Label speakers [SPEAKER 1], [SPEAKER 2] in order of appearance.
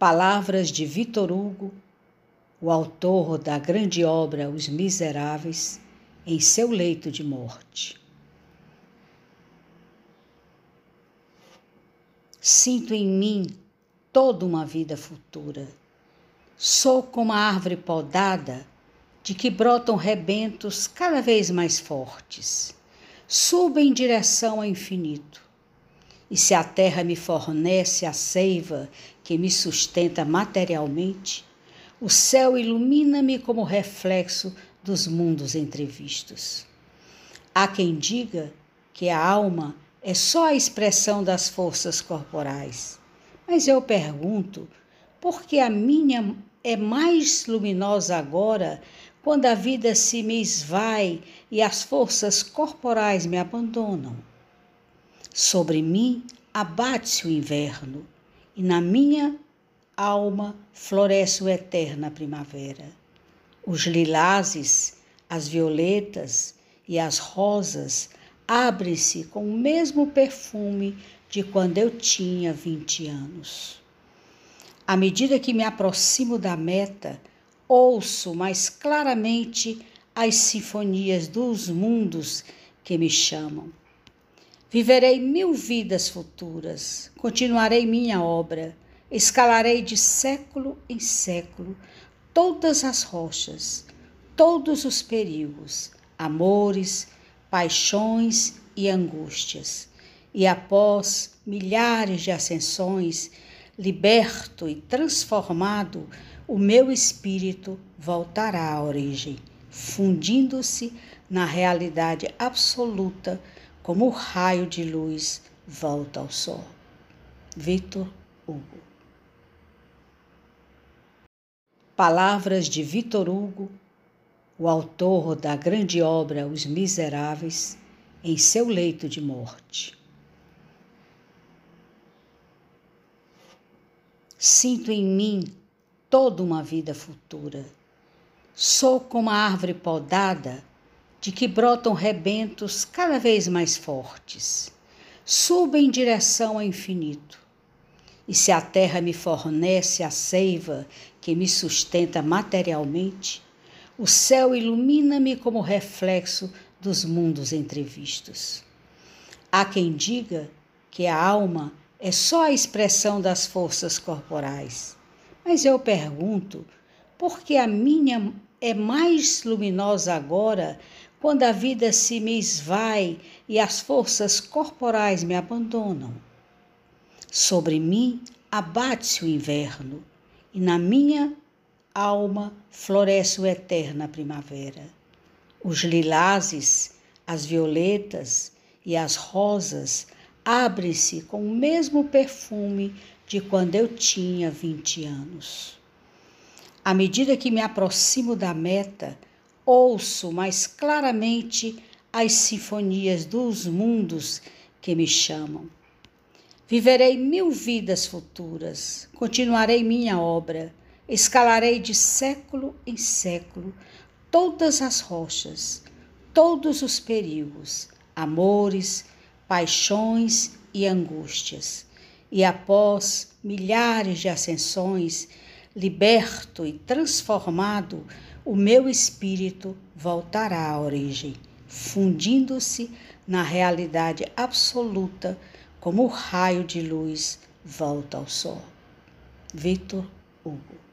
[SPEAKER 1] Palavras de Vitor Hugo, o autor da grande obra Os Miseráveis, em seu leito de morte. Sinto em mim toda uma vida futura. Sou como a árvore podada, de que brotam rebentos cada vez mais fortes. Subo em direção ao infinito e se a terra me fornece a seiva que me sustenta materialmente, o céu ilumina-me como reflexo dos mundos entrevistos. Há quem diga que a alma é só a expressão das forças corporais, mas eu pergunto por que a minha é mais luminosa agora quando a vida se me esvai e as forças corporais me abandonam? Sobre mim abate-se o inverno, e na minha alma floresce o eterna primavera. Os lilazes, as violetas e as rosas abrem-se com o mesmo perfume de quando eu tinha vinte anos. À medida que me aproximo da meta, ouço mais claramente as sinfonias dos mundos que me chamam. Viverei mil vidas futuras, continuarei minha obra, escalarei de século em século todas as rochas, todos os perigos, amores, paixões e angústias. E após milhares de ascensões, liberto e transformado, o meu espírito voltará à origem, fundindo-se na realidade absoluta como o raio de luz volta ao sol. Vitor Hugo. Palavras de Vitor Hugo, o autor da grande obra Os Miseráveis, em seu leito de morte. Sinto em mim toda uma vida futura. Sou como a árvore podada de que brotam rebentos cada vez mais fortes. Subo em direção ao infinito. E se a terra me fornece a seiva que me sustenta materialmente, o céu ilumina-me como reflexo dos mundos entrevistos. Há quem diga que a alma é só a expressão das forças corporais, mas eu pergunto por que a minha é mais luminosa agora quando a vida se me esvai e as forças corporais me abandonam. Sobre mim abate-se o inverno, e na minha alma floresce o eterna primavera. Os lilazes, as violetas e as rosas abrem-se com o mesmo perfume de quando eu tinha vinte anos. À medida que me aproximo da meta, ouço mais claramente as sinfonias dos mundos que me chamam. Viverei mil vidas futuras, continuarei minha obra, escalarei de século em século todas as rochas, todos os perigos, amores, paixões e angústias. E após milhares de ascensões, liberto e transformado, o meu espírito voltará à origem, fundindo-se na realidade absoluta, como o raio de luz volta ao sol. Vitor Hugo